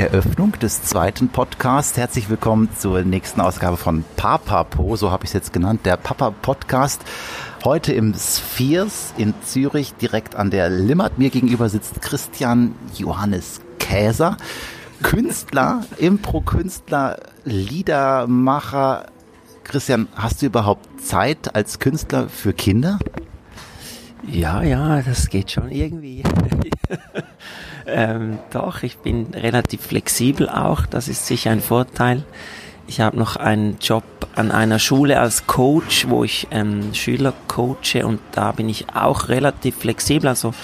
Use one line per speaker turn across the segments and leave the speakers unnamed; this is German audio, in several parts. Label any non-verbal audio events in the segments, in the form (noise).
Eröffnung des zweiten Podcasts. Herzlich willkommen zur nächsten Ausgabe von Papapo, so habe ich es jetzt genannt, der Papa Podcast. Heute im Spheres in Zürich, direkt an der Limmat. Mir gegenüber sitzt Christian Johannes Käser, Künstler, (laughs) Impro-Künstler, Liedermacher. Christian, hast du überhaupt Zeit als Künstler für Kinder?
Ja, ja, das geht schon irgendwie. (laughs) ähm, doch, ich bin relativ flexibel auch. Das ist sicher ein Vorteil. Ich habe noch einen Job an einer Schule als Coach, wo ich ähm, Schüler coache und da bin ich auch relativ flexibel. Also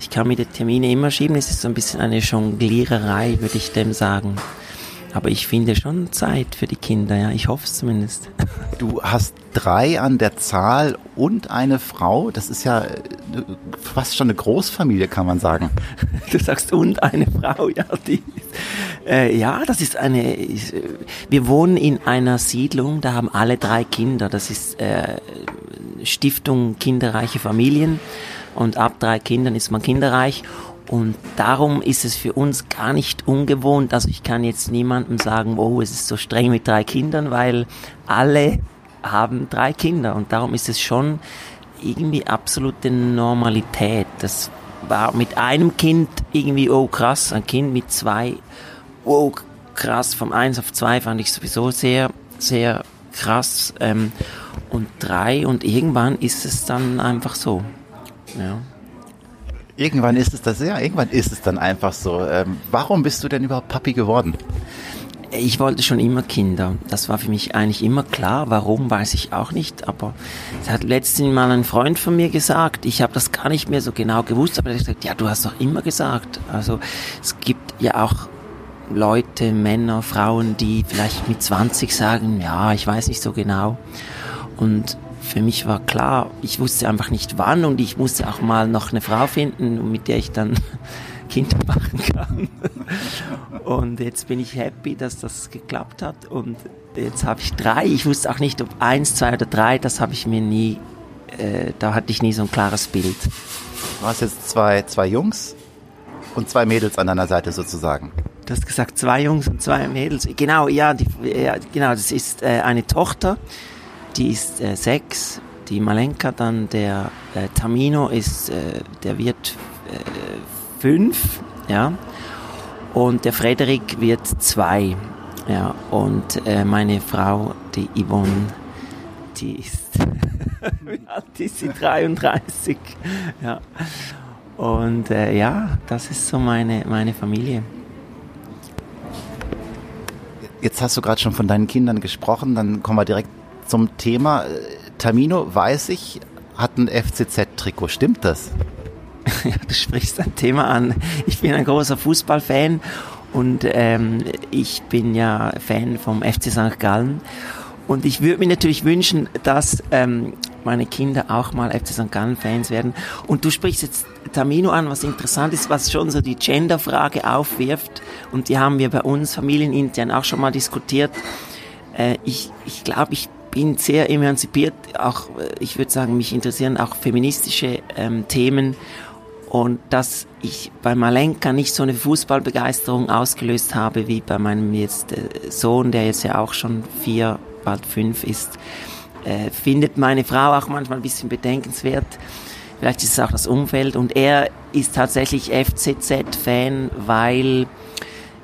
ich kann mir die Termine immer schieben. Es ist so ein bisschen eine Jongliererei, würde ich dem sagen. Aber ich finde schon Zeit für die Kinder, ja. Ich hoffe es zumindest.
Du hast drei an der Zahl und eine Frau. Das ist ja äh, fast schon eine Großfamilie, kann man sagen. (laughs)
Du sagst und eine Frau, ja. Die, äh, ja, das ist eine. Wir wohnen in einer Siedlung, da haben alle drei Kinder. Das ist äh, Stiftung Kinderreiche Familien. Und ab drei Kindern ist man kinderreich. Und darum ist es für uns gar nicht ungewohnt. Also ich kann jetzt niemandem sagen, oh, es ist so streng mit drei Kindern, weil alle haben drei Kinder. Und darum ist es schon irgendwie absolute Normalität. Das war mit einem Kind irgendwie, oh krass, ein Kind mit zwei, oh krass, vom eins auf zwei fand ich sowieso sehr, sehr krass. Ähm, und drei und irgendwann ist es dann einfach so. Ja.
Irgendwann ist es das, ja, irgendwann ist es dann einfach so. Ähm, warum bist du denn überhaupt Papi geworden?
Ich wollte schon immer Kinder. Das war für mich eigentlich immer klar. Warum, weiß ich auch nicht. Aber es hat letztens mal ein Freund von mir gesagt. Ich habe das gar nicht mehr so genau gewusst. Aber er hat gesagt, ja, du hast doch immer gesagt. Also es gibt ja auch Leute, Männer, Frauen, die vielleicht mit 20 sagen, ja, ich weiß nicht so genau. Und für mich war klar, ich wusste einfach nicht wann und ich musste auch mal noch eine Frau finden, mit der ich dann (laughs) Kinder machen kann. Und jetzt bin ich happy, dass das geklappt hat und jetzt habe ich drei. Ich wusste auch nicht, ob eins, zwei oder drei, das habe ich mir nie, äh, da hatte ich nie so ein klares Bild.
Du hast jetzt zwei, zwei Jungs und zwei Mädels an deiner Seite sozusagen.
Du hast gesagt, zwei Jungs und zwei Mädels. Genau, ja, die, ja genau, das ist äh, eine Tochter, die ist äh, sechs, die Malenka, dann der äh, Tamino ist, äh, der wird äh, fünf, ja, und der Frederik wird zwei, ja, und äh, meine Frau, die Yvonne, die ist, (laughs) wie alt ist sie? 33, ja. Und äh, ja, das ist so meine, meine Familie.
Jetzt hast du gerade schon von deinen Kindern gesprochen, dann kommen wir direkt zum Thema. Tamino, weiß ich, hat ein FCZ-Trikot. Stimmt das? (laughs)
Du sprichst ein Thema an. Ich bin ein großer Fußballfan und ähm, ich bin ja Fan vom FC St. Gallen. Und ich würde mir natürlich wünschen, dass ähm, meine Kinder auch mal FC St. Gallen Fans werden. Und du sprichst jetzt Tamino an, was interessant ist, was schon so die Gender-Frage aufwirft. Und die haben wir bei uns familienintern auch schon mal diskutiert. Äh, ich ich glaube, ich bin sehr emanzipiert, auch äh, ich würde sagen, mich interessieren auch feministische ähm, Themen und dass ich bei Malenka nicht so eine Fußballbegeisterung ausgelöst habe wie bei meinem jetzt äh, Sohn, der jetzt ja auch schon vier, bald fünf ist, äh, findet meine Frau auch manchmal ein bisschen bedenkenswert. Vielleicht ist es auch das Umfeld und er ist tatsächlich FCZ-Fan, weil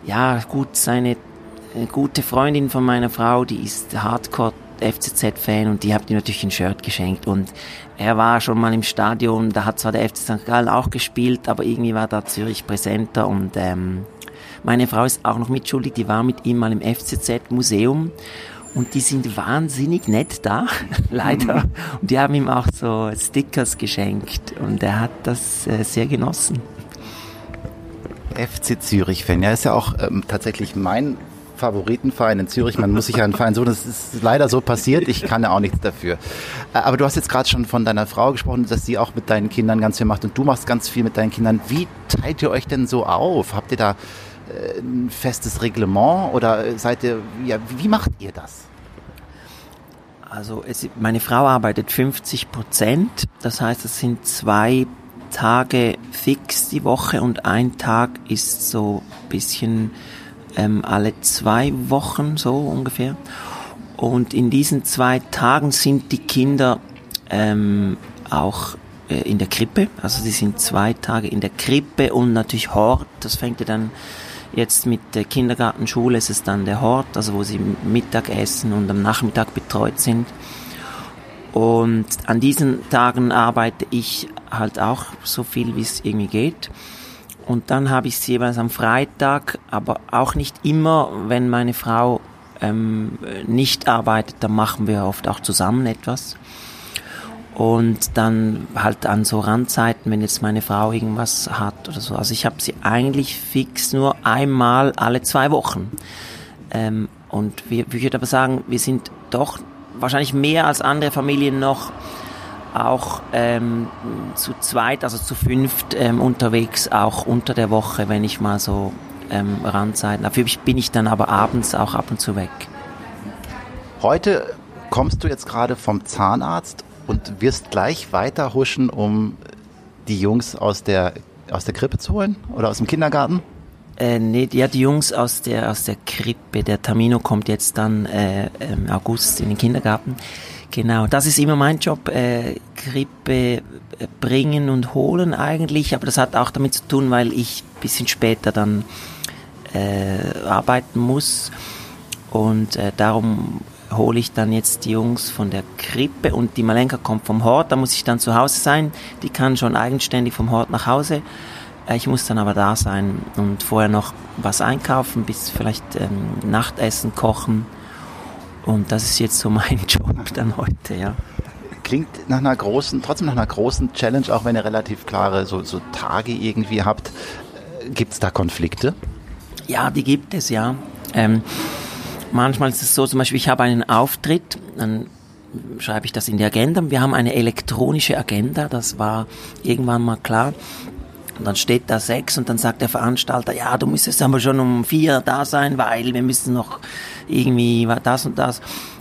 ja gut seine äh, gute Freundin von meiner Frau, die ist Hardcore FCZ-Fan und die habt ihm natürlich ein Shirt geschenkt und er war schon mal im Stadion, da hat zwar der FC St. Gallen auch gespielt, aber irgendwie war da Zürich präsenter und ähm, meine Frau ist auch noch mitschuldig, die war mit ihm mal im FCZ-Museum und die sind wahnsinnig nett da, (laughs) leider. Und die haben ihm auch so Stickers geschenkt und er hat das äh, sehr genossen.
FC Zürich-Fan, ja, ist ja auch ähm, tatsächlich mein Favoritenverein in Zürich. Man muss sich ja einen Verein suchen. Das ist leider so passiert. Ich kann ja auch nichts dafür. Äh, aber du hast jetzt gerade schon von deiner Frau gesprochen, dass sie auch mit deinen Kindern ganz viel macht und du machst ganz viel mit deinen Kindern. Wie teilt ihr euch denn so auf? Habt ihr da äh, ein festes Reglement oder seid ihr, ja, wie macht ihr das?
Also es, meine Frau arbeitet 50 Prozent. Das heißt, es sind zwei Tage fix die Woche und ein Tag ist so ein bisschen ähm, alle zwei Wochen so ungefähr. Und in diesen zwei Tagen sind die Kinder ähm, auch äh, in der Krippe. Also sie sind zwei Tage in der Krippe und natürlich Hort. Das fängt ja dann jetzt mit der Kindergartenschule, ist es dann der Hort, also wo sie Mittag essen und am Nachmittag betreut sind. Und an diesen Tagen arbeite ich halt auch so viel, wie es irgendwie geht. Und dann habe ich es jeweils am Freitag, aber auch nicht immer, wenn meine Frau ähm, nicht arbeitet, dann machen wir oft auch zusammen etwas. Und dann halt an so Randzeiten, wenn jetzt meine Frau irgendwas hat oder so. Also ich habe sie eigentlich fix nur einmal alle zwei Wochen. Ähm, und wir, ich würde aber sagen, wir sind doch wahrscheinlich mehr als andere Familien noch auch ähm, zu zweit, also zu fünft ähm, unterwegs, auch unter der Woche, wenn ich mal so ähm, Randzeiten. Dafür bin ich dann aber abends auch ab und zu weg.
Heute kommst du jetzt gerade vom Zahnarzt und wirst gleich weiter huschen, um die Jungs aus der, aus der Krippe zu holen oder aus dem Kindergarten?
Äh, nee, ja, die Jungs aus der, aus der Krippe. Der Tamino kommt jetzt dann äh, im August in den Kindergarten. Genau, das ist immer mein Job, äh, Krippe äh, bringen und holen eigentlich, aber das hat auch damit zu tun, weil ich ein bisschen später dann äh, arbeiten muss und äh, darum hole ich dann jetzt die Jungs von der Krippe und die Malenka kommt vom Hort, da muss ich dann zu Hause sein, die kann schon eigenständig vom Hort nach Hause. Äh, ich muss dann aber da sein und vorher noch was einkaufen, bis vielleicht ähm, Nachtessen kochen und das ist jetzt so mein (laughs) Job dann heute, ja.
Klingt nach einer großen, trotzdem nach einer großen Challenge, auch wenn ihr relativ klare so, so Tage irgendwie habt. Äh, gibt es da Konflikte?
Ja, die gibt es, ja. Ähm, manchmal ist es so, zum Beispiel, ich habe einen Auftritt, dann schreibe ich das in die Agenda. Wir haben eine elektronische Agenda, das war irgendwann mal klar. Und dann steht da sechs und dann sagt der Veranstalter, ja, du müsstest aber schon um vier da sein, weil wir müssen noch irgendwie das und das.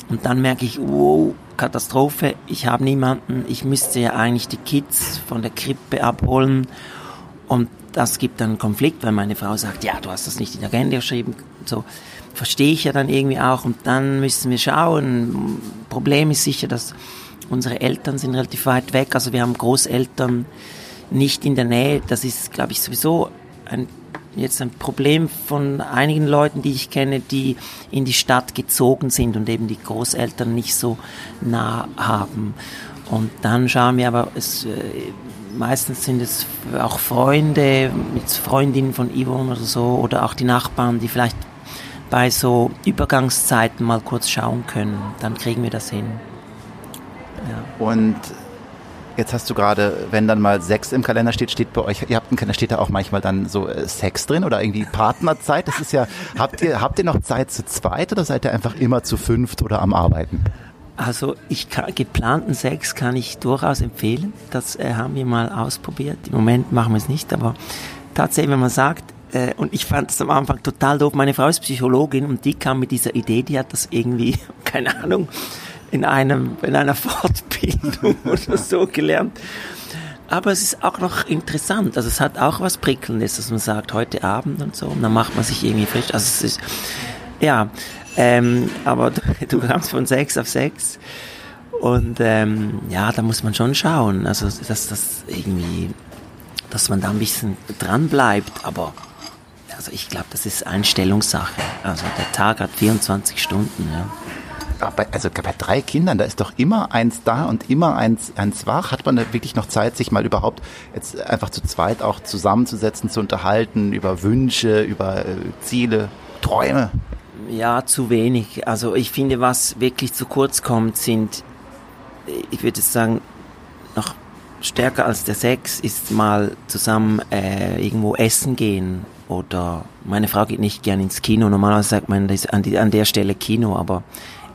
Und dann merke ich, wow, Katastrophe, ich habe niemanden, ich müsste ja eigentlich die Kids von der Krippe abholen. Und das gibt dann einen Konflikt, weil meine Frau sagt, ja, du hast das nicht in der Agenda geschrieben. So verstehe ich ja dann irgendwie auch. Und dann müssen wir schauen. Problem ist sicher, dass unsere Eltern sind relativ weit weg. Also wir haben Großeltern nicht in der Nähe. Das ist, glaube ich, sowieso ein jetzt ein Problem von einigen Leuten, die ich kenne, die in die Stadt gezogen sind und eben die Großeltern nicht so nah haben. Und dann schauen wir aber, es, äh, meistens sind es auch Freunde, jetzt Freundinnen von Yvonne oder so, oder auch die Nachbarn, die vielleicht bei so Übergangszeiten mal kurz schauen können. Dann kriegen wir das hin.
Ja. Und Jetzt hast du gerade, wenn dann mal Sex im Kalender steht, steht bei euch, ihr habt einen Kalender, steht da auch manchmal dann so äh, Sex drin oder irgendwie Partnerzeit. Das ist ja, (laughs) habt ihr, habt ihr noch Zeit zu zweit oder seid ihr einfach immer zu fünft oder am Arbeiten?
Also ich kann, geplanten Sex kann ich durchaus empfehlen. Das äh, haben wir mal ausprobiert. Im Moment machen wir es nicht, aber tatsächlich, wenn man sagt, äh, und ich fand es am Anfang total doof. Meine Frau ist Psychologin und die kam mit dieser Idee, die hat das irgendwie, (laughs) keine Ahnung, in einem, in einer (laughs) Fortbildung oder so gelernt. Aber es ist auch noch interessant. Also es hat auch was Prickelndes, dass man sagt, heute Abend und so. Und dann macht man sich irgendwie frisch. Also es ist, ja, ähm, aber du, du kamst von sechs auf sechs. Und ähm, ja, da muss man schon schauen. Also dass das irgendwie, dass man da ein bisschen dran bleibt. Aber also ich glaube, das ist Einstellungssache. Also der Tag hat 24 Stunden, ja
bei, also bei drei Kindern, da ist doch immer eins da und immer eins, eins wach. Hat man da wirklich noch Zeit, sich mal überhaupt jetzt einfach zu zweit auch zusammenzusetzen, zu unterhalten über Wünsche, über äh, Ziele, Träume?
Ja, zu wenig. Also ich finde, was wirklich zu kurz kommt, sind, ich würde sagen, noch stärker als der Sex ist mal zusammen äh, irgendwo essen gehen oder meine Frau geht nicht gern ins Kino. Normalerweise sagt man das an, die, an der Stelle Kino, aber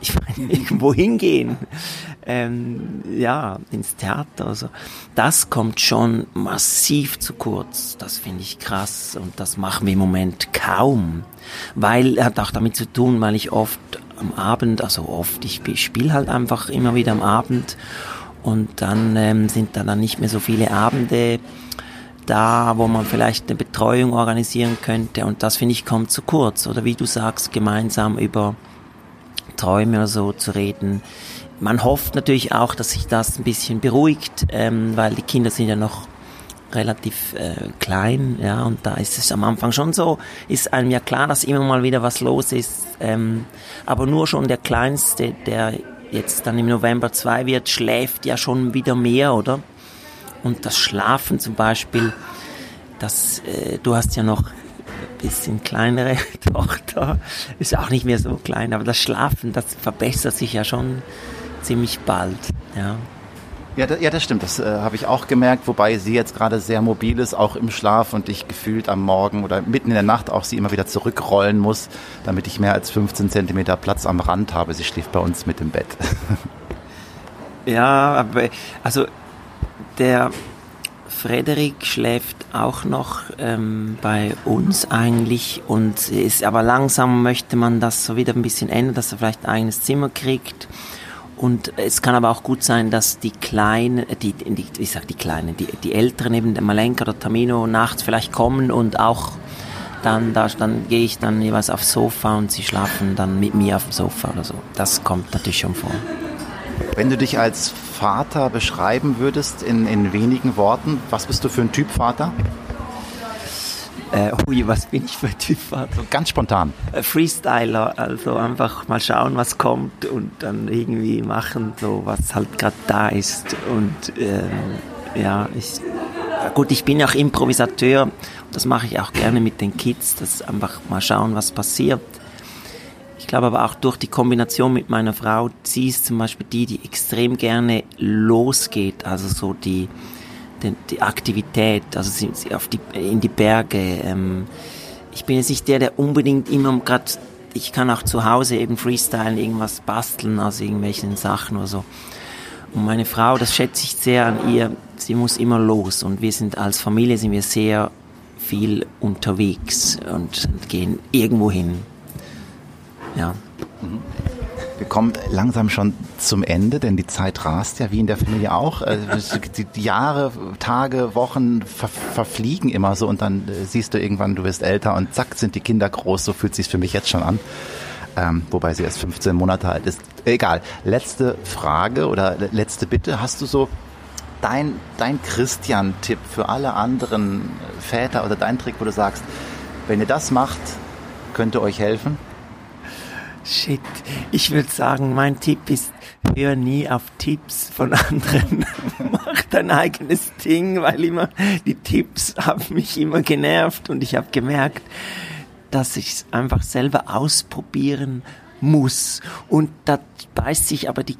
ich meine, (laughs) irgendwo hingehen, ähm, ja, ins Theater. Also das kommt schon massiv zu kurz. Das finde ich krass und das machen wir im Moment kaum, weil hat auch damit zu tun, weil ich oft am Abend, also oft, ich spiele halt einfach immer wieder am Abend und dann ähm, sind da dann nicht mehr so viele Abende da, wo man vielleicht eine Betreuung organisieren könnte. Und das finde ich kommt zu kurz. Oder wie du sagst, gemeinsam über Träume oder so zu reden. Man hofft natürlich auch, dass sich das ein bisschen beruhigt, ähm, weil die Kinder sind ja noch relativ äh, klein, ja, und da ist es am Anfang schon so, ist einem ja klar, dass immer mal wieder was los ist, ähm, aber nur schon der Kleinste, der jetzt dann im November zwei wird, schläft ja schon wieder mehr, oder? Und das Schlafen zum Beispiel, das, äh, du hast ja noch bisschen kleinere (laughs) Tochter, ist auch nicht mehr so klein, aber das Schlafen, das verbessert sich ja schon ziemlich bald, ja.
Ja, das, ja, das stimmt. Das äh, habe ich auch gemerkt, wobei sie jetzt gerade sehr mobil ist, auch im Schlaf und ich gefühlt am Morgen oder mitten in der Nacht auch sie immer wieder zurückrollen muss, damit ich mehr als 15 Zentimeter Platz am Rand habe. Sie schläft bei uns mit im Bett. (laughs)
ja, aber also der Frederik schläft auch noch ähm, bei uns eigentlich und ist aber langsam möchte man das so wieder ein bisschen ändern, dass er vielleicht ein eigenes Zimmer kriegt und es kann aber auch gut sein, dass die Kleinen, die, die ich sag die Kleinen, die, die Älteren, eben der Malenka oder Tamino, nachts vielleicht kommen und auch dann, da, dann gehe ich dann jeweils aufs Sofa und sie schlafen dann mit mir auf dem Sofa oder so. Das kommt natürlich schon vor.
Wenn du dich als Vater beschreiben würdest in, in wenigen Worten, was bist du für ein Typ Vater?
Äh, ui, was bin ich für ein Typ?
So ganz spontan.
Äh, Freestyler, also einfach mal schauen, was kommt und dann irgendwie machen, so was halt gerade da ist. Und ähm, ja, ich, gut, ich bin auch Improvisateur. Das mache ich auch gerne mit den Kids, das einfach mal schauen, was passiert. Ich glaube aber auch durch die Kombination mit meiner Frau, sie ist zum Beispiel die, die extrem gerne losgeht, also so die die, die Aktivität, also sie, sie auf die, in die Berge. Ähm, ich bin jetzt nicht der, der unbedingt immer gerade, ich kann auch zu Hause eben freestylen, irgendwas basteln aus irgendwelchen Sachen oder so. Und meine Frau, das schätze ich sehr an ihr, sie muss immer los und wir sind als Familie sind wir sehr viel unterwegs und gehen irgendwo hin. Ja.
Wir kommen langsam schon zum Ende, denn die Zeit rast ja, wie in der Familie auch. Äh, die Jahre, Tage, Wochen ver verfliegen immer so und dann äh, siehst du irgendwann, du wirst älter und zack, sind die Kinder groß. So fühlt sich für mich jetzt schon an. Ähm, wobei sie erst 15 Monate alt ist. Egal. Letzte Frage oder letzte Bitte. Hast du so dein, dein Christian-Tipp für alle anderen Väter oder dein Trick, wo du sagst, wenn ihr das macht, könnte euch helfen?
Shit. Ich würde sagen, mein Tipp ist, hör nie auf Tipps von anderen. (laughs) Mach dein eigenes Ding, weil immer die Tipps haben mich immer genervt und ich habe gemerkt, dass ich es einfach selber ausprobieren muss. Und da beißt sich aber die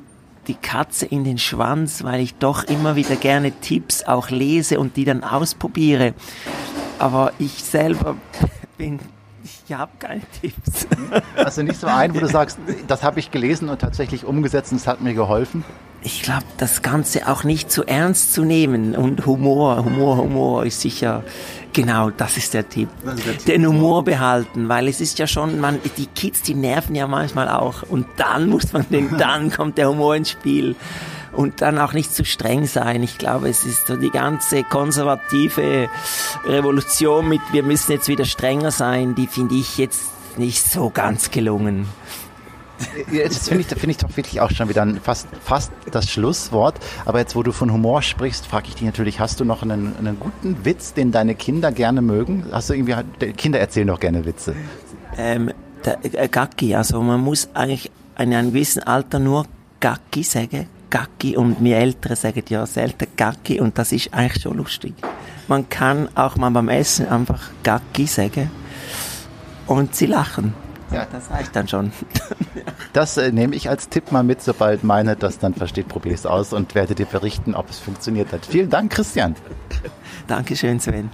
die Katze in den Schwanz, weil ich doch immer wieder gerne Tipps auch lese und die dann ausprobiere. Aber ich selber (laughs) bin ich habe keine Tipps.
Also nicht so ein, wo du sagst, das habe ich gelesen und tatsächlich umgesetzt und es hat mir geholfen?
Ich glaube, das Ganze auch nicht zu ernst zu nehmen und Humor, Humor, Humor ist sicher, genau, das ist der Tipp. Ist der Tipp. Den Humor behalten, weil es ist ja schon, man, die Kids, die nerven ja manchmal auch und dann muss man den, (laughs) dann kommt der Humor ins Spiel und dann auch nicht zu streng sein. Ich glaube, es ist so die ganze konservative Revolution mit, wir müssen jetzt wieder strenger sein, die finde ich jetzt nicht so ganz gelungen.
Jetzt finde ich, finde ich doch wirklich auch schon wieder fast, fast das Schlusswort. Aber jetzt, wo du von Humor sprichst, frage ich dich natürlich, hast du noch einen, einen guten Witz, den deine Kinder gerne mögen? Hast du irgendwie, Kinder erzählen doch gerne Witze.
Ähm, der, äh, Gacki, also man muss eigentlich in einem gewissen Alter nur Gacki sagen. Gacki und wir Ältere sagen ja selten Gacki und das ist eigentlich schon lustig. Man kann auch mal beim Essen einfach Gacki sagen und sie lachen. Ja, das reicht dann schon. (laughs)
das äh, nehme ich als Tipp mal mit, sobald meine das dann versteht, probiere ich es aus und werde dir berichten, ob es funktioniert hat. Vielen Dank, Christian.
Dankeschön, Sven.